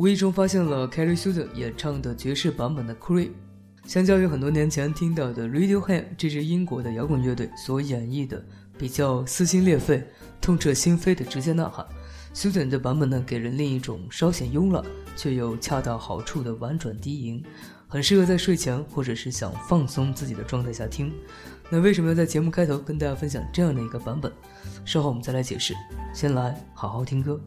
无意中发现了 k e r r y Sutter 演唱的爵士版本的《Cry》，相较于很多年前听到的 Radiohead 这支英国的摇滚乐队所演绎的比较撕心裂肺、痛彻心扉的直接呐喊 s u t e r 的版本呢，给人另一种稍显慵懒却又恰到好处的婉转低吟，很适合在睡前或者是想放松自己的状态下听。那为什么要在节目开头跟大家分享这样的一个版本？稍后我们再来解释。先来好好听歌。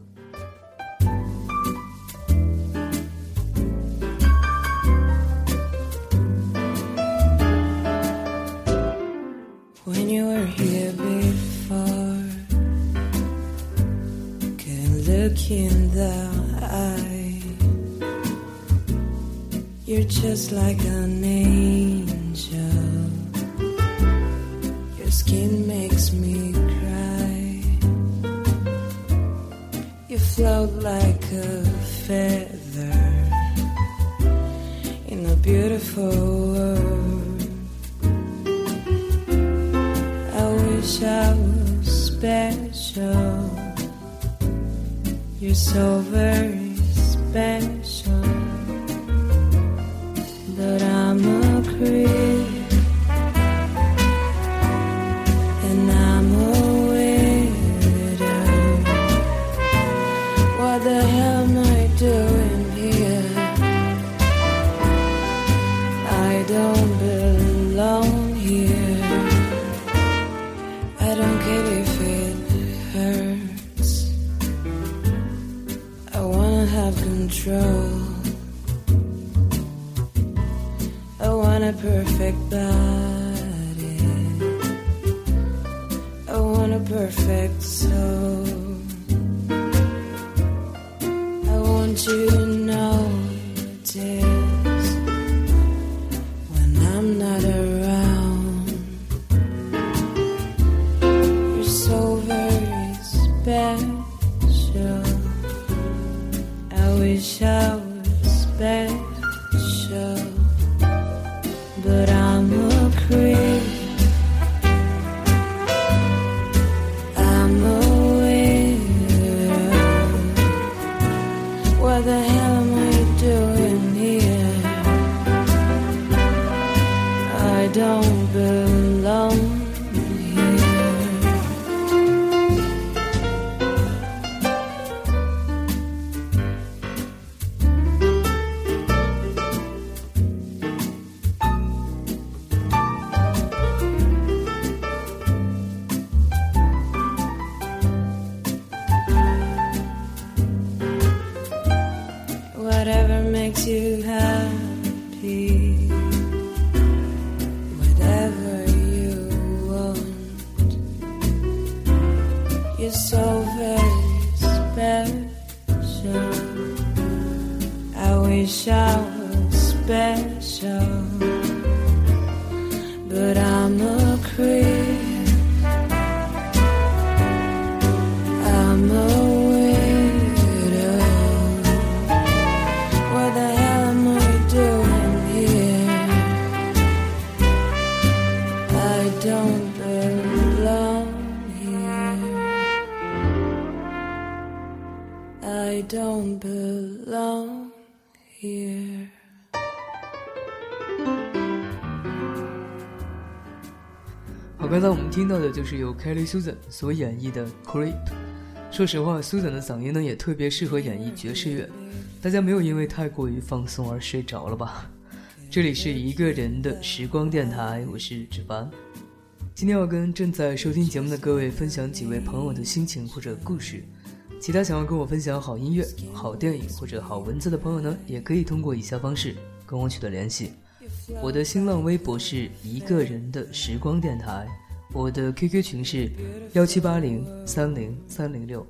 In the eye. You're just like an angel. Your skin makes me cry. You float like a feather in a beautiful world. You're so very perfect soul. I want you over. shower spare. 好，刚才我们听到的就是由 Kelly Susan 所演绎的《Creep》。说实话，Susan 的嗓音呢也特别适合演绎爵士乐。大家没有因为太过于放松而睡着了吧？这里是一个人的时光电台，我是芷凡。今天要跟正在收听节目的各位分享几位朋友的心情或者故事。其他想要跟我分享好音乐、好电影或者好文字的朋友呢，也可以通过以下方式跟我取得联系。我的新浪微博是一个人的时光电台，我的 QQ 群是幺七八零三零三零六，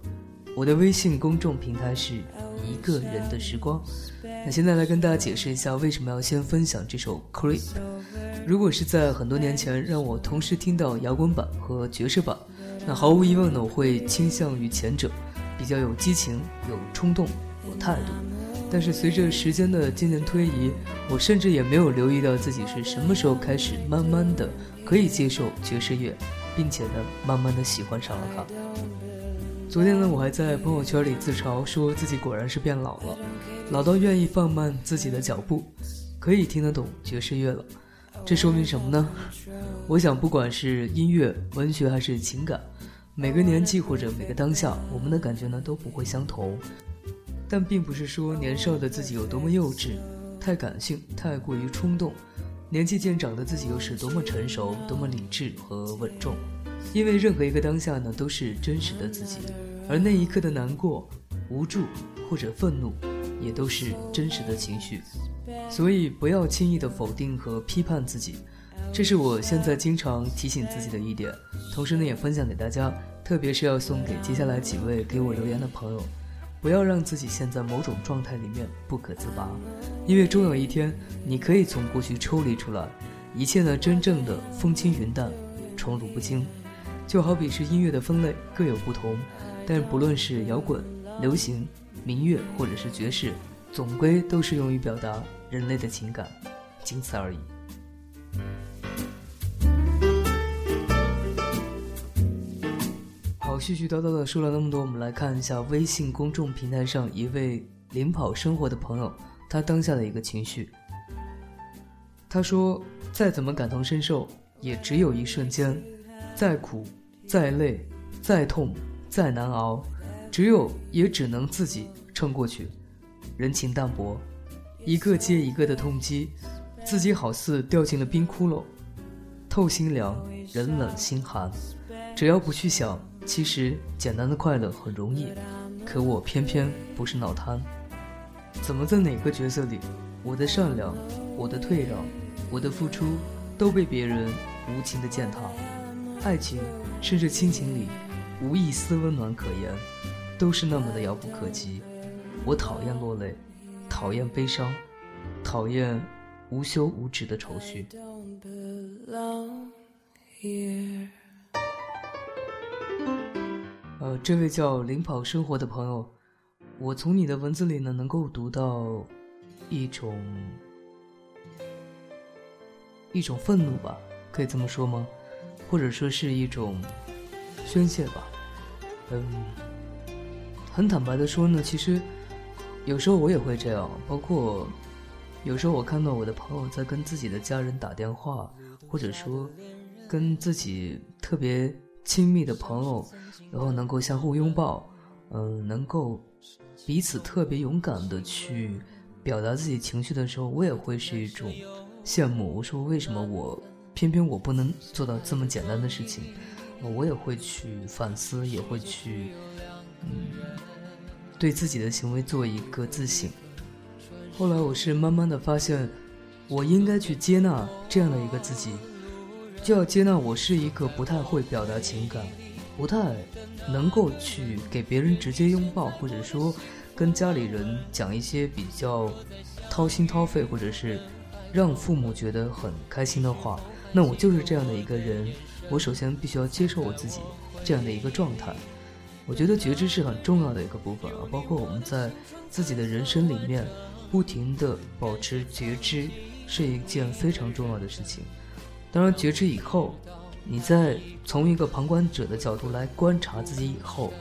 我的微信公众平台是一个人的时光。那现在来跟大家解释一下，为什么要先分享这首《Creep》。如果是在很多年前让我同时听到摇滚版和爵士版，那毫无疑问呢，我会倾向于前者，比较有激情、有冲动、有态度。但是随着时间的渐渐推移，我甚至也没有留意到自己是什么时候开始慢慢的可以接受爵士乐，并且呢，慢慢的喜欢上了它。昨天呢，我还在朋友圈里自嘲，说自己果然是变老了，老到愿意放慢自己的脚步，可以听得懂爵士乐了。这说明什么呢？我想，不管是音乐、文学还是情感，每个年纪或者每个当下，我们的感觉呢都不会相同。但并不是说年少的自己有多么幼稚、太感性、太过于冲动，年纪渐长的自己又是多么成熟、多么理智和稳重。因为任何一个当下呢，都是真实的自己，而那一刻的难过、无助或者愤怒，也都是真实的情绪。所以不要轻易的否定和批判自己，这是我现在经常提醒自己的一点。同时呢，也分享给大家，特别是要送给接下来几位给我留言的朋友，不要让自己陷在某种状态里面不可自拔，因为终有一天你可以从过去抽离出来，一切呢真正的风轻云淡，宠辱不惊。就好比是音乐的分类各有不同，但不论是摇滚、流行、民乐或者是爵士。总归都是用于表达人类的情感，仅此而已。絮絮叨叨的说了那么多，我们来看一下微信公众平台上一位领跑生活的朋友，他当下的一个情绪。他说：“再怎么感同身受，也只有一瞬间；再苦、再累、再痛、再难熬，只有也只能自己撑过去。”人情淡薄，一个接一个的痛击，自己好似掉进了冰窟窿，透心凉，人冷心寒。只要不去想，其实简单的快乐很容易，可我偏偏不是脑瘫。怎么在哪个角色里，我的善良，我的退让，我的付出，都被别人无情的践踏？爱情，甚至亲情里，无一丝温暖可言，都是那么的遥不可及。我讨厌落泪，讨厌悲伤，讨厌无休无止的愁绪。呃，这位叫领跑生活的朋友，我从你的文字里呢，能够读到一种一种愤怒吧，可以这么说吗？或者说是一种宣泄吧。嗯，很坦白的说呢，其实。有时候我也会这样，包括有时候我看到我的朋友在跟自己的家人打电话，或者说跟自己特别亲密的朋友，然后能够相互拥抱，嗯，能够彼此特别勇敢的去表达自己情绪的时候，我也会是一种羡慕。我说为什么我偏偏我不能做到这么简单的事情？我也会去反思，也会去嗯。对自己的行为做一个自省。后来我是慢慢的发现，我应该去接纳这样的一个自己，就要接纳我是一个不太会表达情感，不太能够去给别人直接拥抱，或者说跟家里人讲一些比较掏心掏肺，或者是让父母觉得很开心的话。那我就是这样的一个人，我首先必须要接受我自己这样的一个状态。我觉得觉知是很重要的一个部分啊，包括我们在自己的人生里面不停的保持觉知是一件非常重要的事情。当然，觉知以后，你再从一个旁观者的角度来观察自己以后，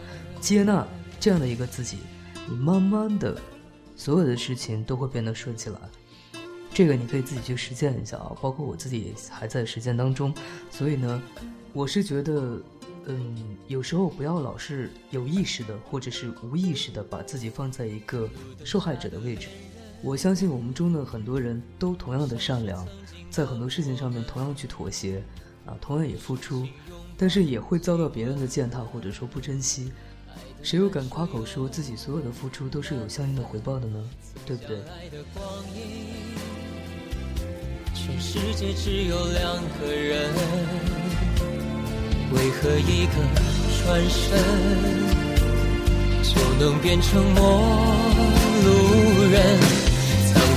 接纳这样的一个自己，你慢慢的，所有的事情都会变得顺起来。这个你可以自己去实践一下啊，包括我自己还在实践当中，所以呢，我是觉得。嗯，有时候不要老是有意识的或者是无意识的把自己放在一个受害者的位置。我相信我们中的很多人都同样的善良，在很多事情上面同样去妥协，啊，同样也付出，但是也会遭到别人的践踏或者说不珍惜。谁又敢夸口说自己所有的付出都是有相应的回报的呢？对不对？全世界只有两个人。为何一个转身，就能变成陌路人。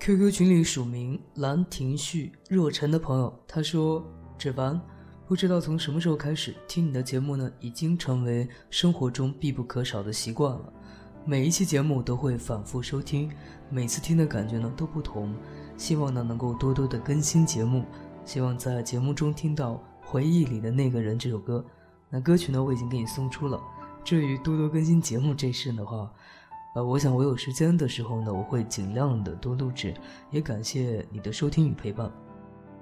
QQ 群里署名兰亭旭若尘的朋友，他说：“芷凡，不知道从什么时候开始，听你的节目呢，已经成为生活中必不可少的习惯了。每一期节目都会反复收听。”每次听的感觉呢都不同，希望呢能够多多的更新节目，希望在节目中听到《回忆里的那个人》这首歌。那歌曲呢我已经给你送出了。至于多多更新节目这事的话，呃，我想我有时间的时候呢，我会尽量的多录制。也感谢你的收听与陪伴。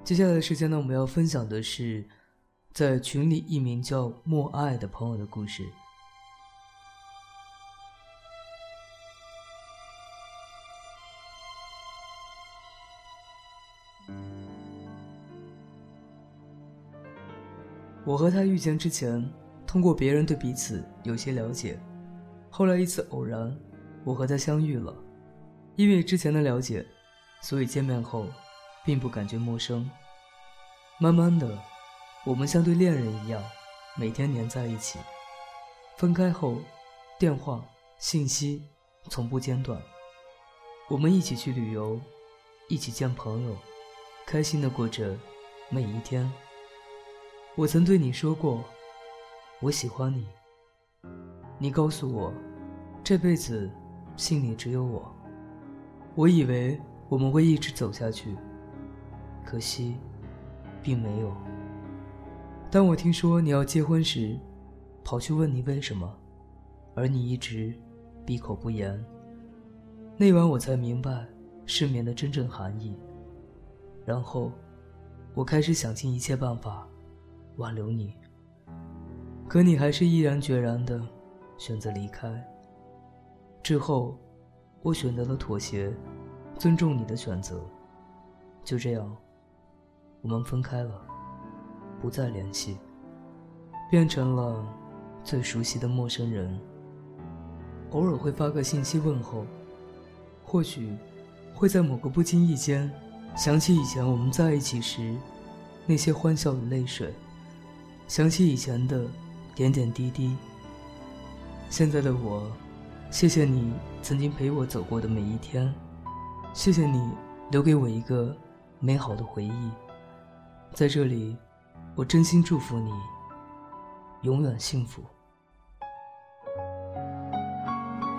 接下来的时间呢，我们要分享的是，在群里一名叫莫爱的朋友的故事。我和他遇见之前，通过别人对彼此有些了解，后来一次偶然，我和他相遇了。因为之前的了解，所以见面后，并不感觉陌生。慢慢的，我们像对恋人一样，每天黏在一起。分开后，电话、信息从不间断。我们一起去旅游，一起见朋友，开心的过着每一天。我曾对你说过，我喜欢你。你告诉我，这辈子心里只有我。我以为我们会一直走下去，可惜，并没有。当我听说你要结婚时，跑去问你为什么，而你一直闭口不言。那晚我才明白失眠的真正含义。然后，我开始想尽一切办法。挽留你，可你还是毅然决然的选择离开。之后，我选择了妥协，尊重你的选择。就这样，我们分开了，不再联系，变成了最熟悉的陌生人。偶尔会发个信息问候，或许会在某个不经意间，想起以前我们在一起时那些欢笑与泪水。想起以前的点点滴滴，现在的我，谢谢你曾经陪我走过的每一天，谢谢你留给我一个美好的回忆。在这里，我真心祝福你永远幸福。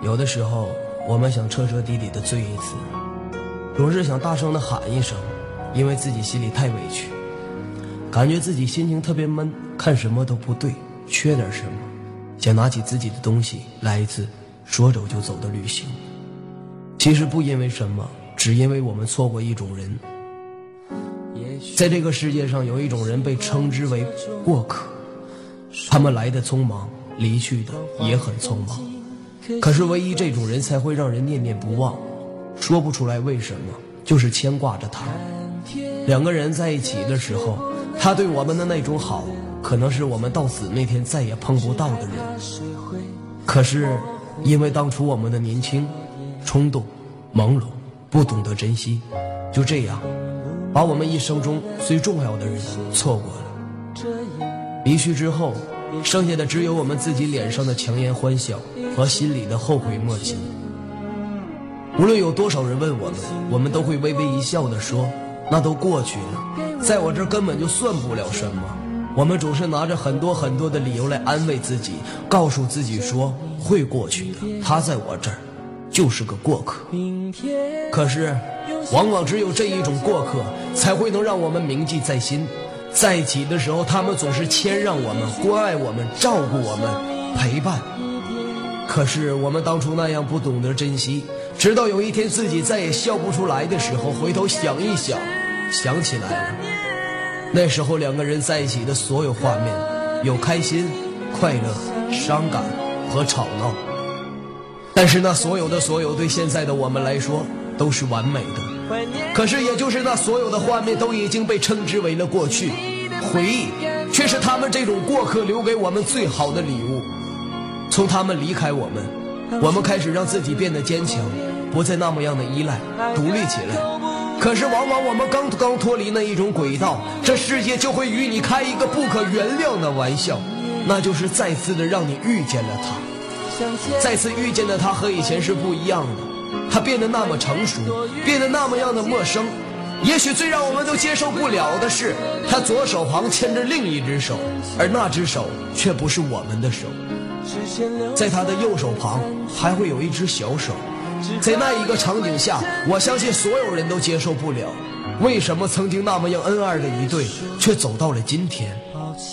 有的时候，我们想彻彻底底的醉一次，总是想大声的喊一声，因为自己心里太委屈。感觉自己心情特别闷，看什么都不对，缺点什么，想拿起自己的东西来一次说走就走的旅行。其实不因为什么，只因为我们错过一种人。在这个世界上，有一种人被称之为过客，他们来的匆忙，离去的也很匆忙。可是唯一这种人才会让人念念不忘，说不出来为什么，就是牵挂着他。两个人在一起的时候。他对我们的那种好，可能是我们到死那天再也碰不到的人。可是，因为当初我们的年轻、冲动、朦胧，不懂得珍惜，就这样，把我们一生中最重要的人错过了。离去之后，剩下的只有我们自己脸上的强颜欢笑和心里的后悔莫及。无论有多少人问我们，我们都会微微一笑的说：“那都过去了，在我这根本就算不了什么。”我们总是拿着很多很多的理由来安慰自己，告诉自己说会过去的。他在我这儿，就是个过客。可是，往往只有这一种过客，才会能让我们铭记在心。在一起的时候，他们总是谦让我们、关爱我们、照顾我们、陪伴。可是我们当初那样不懂得珍惜，直到有一天自己再也笑不出来的时候，回头想一想，想起来了。那时候两个人在一起的所有画面，有开心、快乐、伤感和吵闹。但是那所有的所有，对现在的我们来说都是完美的。可是，也就是那所有的画面都已经被称之为了过去，回忆却是他们这种过客留给我们最好的礼物。从他们离开我们，我们开始让自己变得坚强，不再那么样的依赖，独立起来。可是，往往我们刚刚脱离那一种轨道，这世界就会与你开一个不可原谅的玩笑，那就是再次的让你遇见了他，再次遇见的他和以前是不一样的。他变得那么成熟，变得那么样的陌生。也许最让我们都接受不了的是，他左手旁牵着另一只手，而那只手却不是我们的手。在他的右手旁还会有一只小手。在那一个场景下，我相信所有人都接受不了，为什么曾经那么样恩爱的一对，却走到了今天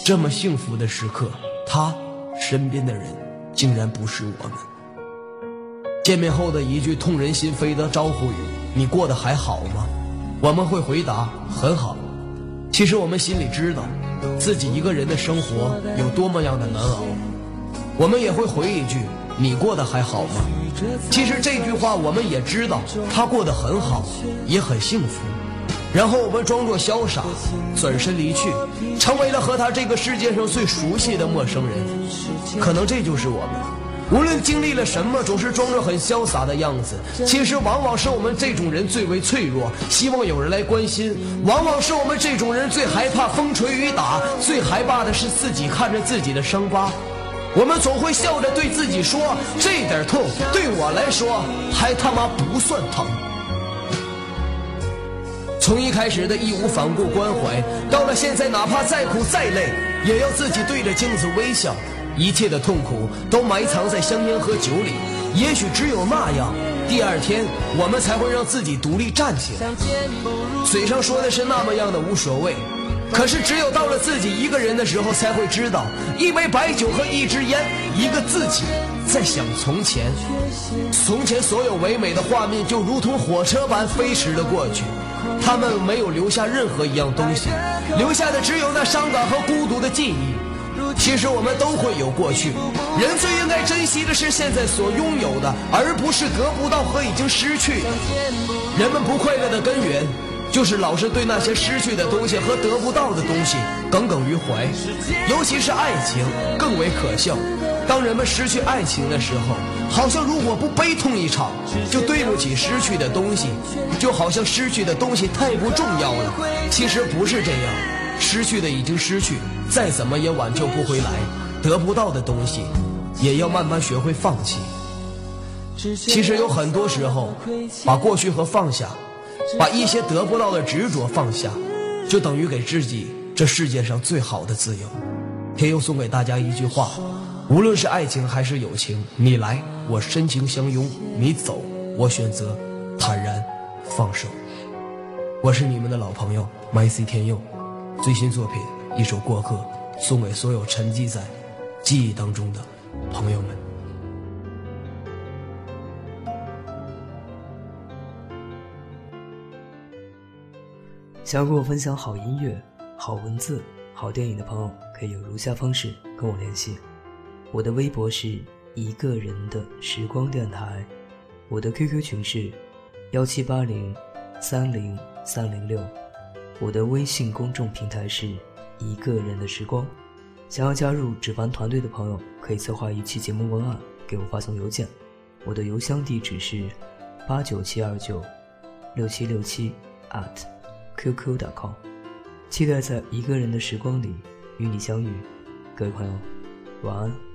这么幸福的时刻，他身边的人竟然不是我们。见面后的一句痛人心扉的招呼语：“你过得还好吗？”我们会回答：“很好。”其实我们心里知道，自己一个人的生活有多么样的难熬。我们也会回一句：“你过得还好吗？”其实这句话我们也知道，他过得很好，也很幸福。然后我们装作潇洒，转身离去，成为了和他这个世界上最熟悉的陌生人。可能这就是我们。无论经历了什么，总是装着很潇洒的样子。其实，往往是我们这种人最为脆弱，希望有人来关心；往往是我们这种人最害怕风吹雨打，最害怕的是自己看着自己的伤疤。我们总会笑着对自己说：“这点痛对我来说还他妈不算疼。”从一开始的义无反顾关怀，到了现在，哪怕再苦再累，也要自己对着镜子微笑。一切的痛苦都埋藏在香烟和酒里，也许只有那样，第二天我们才会让自己独立站起来。嘴上说的是那么样的无所谓，可是只有到了自己一个人的时候，才会知道，一杯白酒和一支烟，一个自己在想从前。从前所有唯美的画面，就如同火车般飞驰了过去，他们没有留下任何一样东西，留下的只有那伤感和孤独的记忆。其实我们都会有过去，人最应该珍惜的是现在所拥有的，而不是得不到和已经失去。人们不快乐的根源，就是老是对那些失去的东西和得不到的东西耿耿于怀。尤其是爱情更为可笑。当人们失去爱情的时候，好像如果不悲痛一场，就对不起失去的东西，就好像失去的东西太不重要了。其实不是这样。失去的已经失去，再怎么也挽救不回来。得不到的东西，也要慢慢学会放弃。其实有很多时候，把过去和放下，把一些得不到的执着放下，就等于给自己这世界上最好的自由。天佑送给大家一句话：无论是爱情还是友情，你来我深情相拥，你走我选择坦然放手。我是你们的老朋友 MC 天佑。最新作品一首《过客》，送给所有沉寂在记忆当中的朋友们。想要跟我分享好音乐、好文字、好电影的朋友，可以有如下方式跟我联系：我的微博是一个人的时光电台，我的 QQ 群是幺七八零三零三零六。我的微信公众平台是一个人的时光，想要加入纸凡团队的朋友，可以策划一期节目文案给我发送邮件，我的邮箱地址是八九七二九六七六七 at qq.com，期待在一个人的时光里与你相遇。各位朋友，晚安。